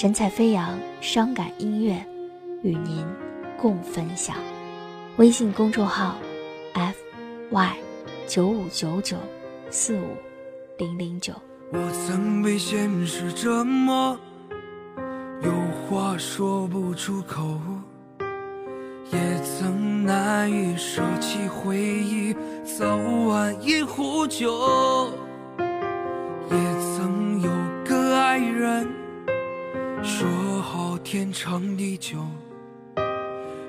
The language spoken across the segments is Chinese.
神采飞扬，伤感音乐，与您共分享。微信公众号：f y 九五九九四五零零九。我曾被现实折磨，有话说不出口，也曾难以舍弃回忆，早晚一壶酒。天长地久，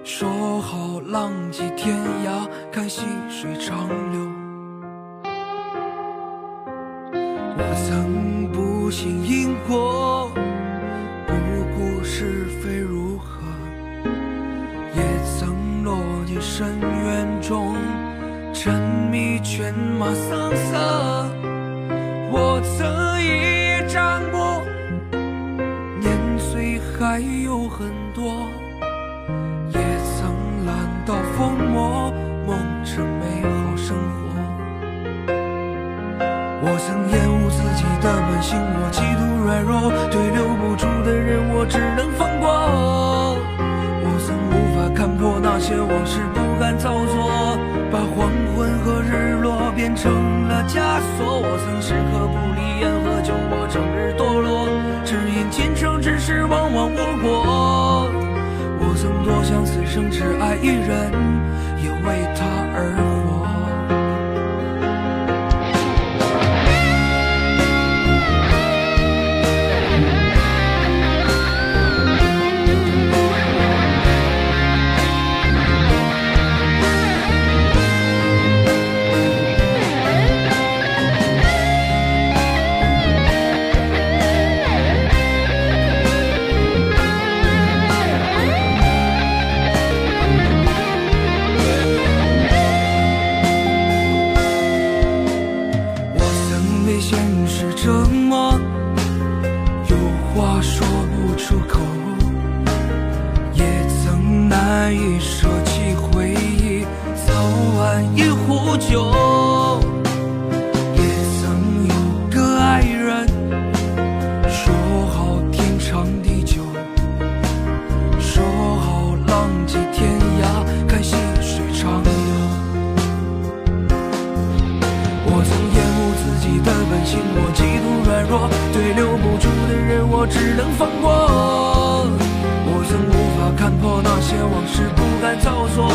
说好浪迹天涯，看细水长流。我曾不信因果，不顾是非如何，也曾落进深渊中，沉迷犬马声色。还有很多，也曾懒到疯魔，梦着美好生活。我曾厌恶自己的本性，我极度软弱，对留不住的人，我只能放过。我曾无法看破那些往事，不敢造作，把黄昏和日落变成了枷锁。我曾时刻不离烟和酒，我整日堕落，只因今生之事往往无果。我多想此生只爱一人，也为他而现实折磨，有话说不出口，也曾难以舍弃回忆，早晚一壶酒。也曾有个爱人，说好天长地久，说好浪迹天己的本性，我极度软弱，对留不住的人，我只能放过。我曾无法看破那些往事，不敢造作，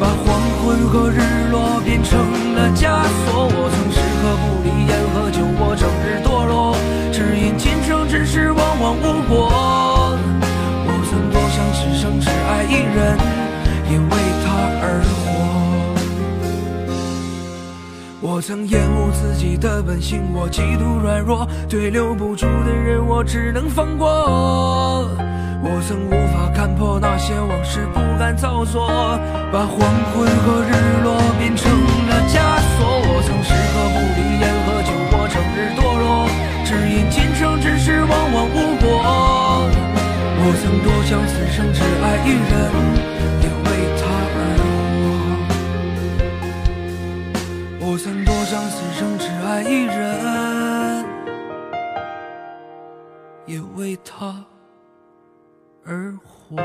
把黄昏和日落变成了枷锁。我曾时刻不离烟和酒，我整日堕落，只因今生之事往往无果。我曾多想此生只爱一人，也为我曾厌恶自己的本性，我极度软弱，对留不住的人，我只能放过。我曾无法看破那些往事，不敢造作，把黄昏和日落变成了枷锁。我曾时刻不离烟和酒，我整日堕落，只因今生之事往往无果。我曾多想此生只爱一人，也为他而活。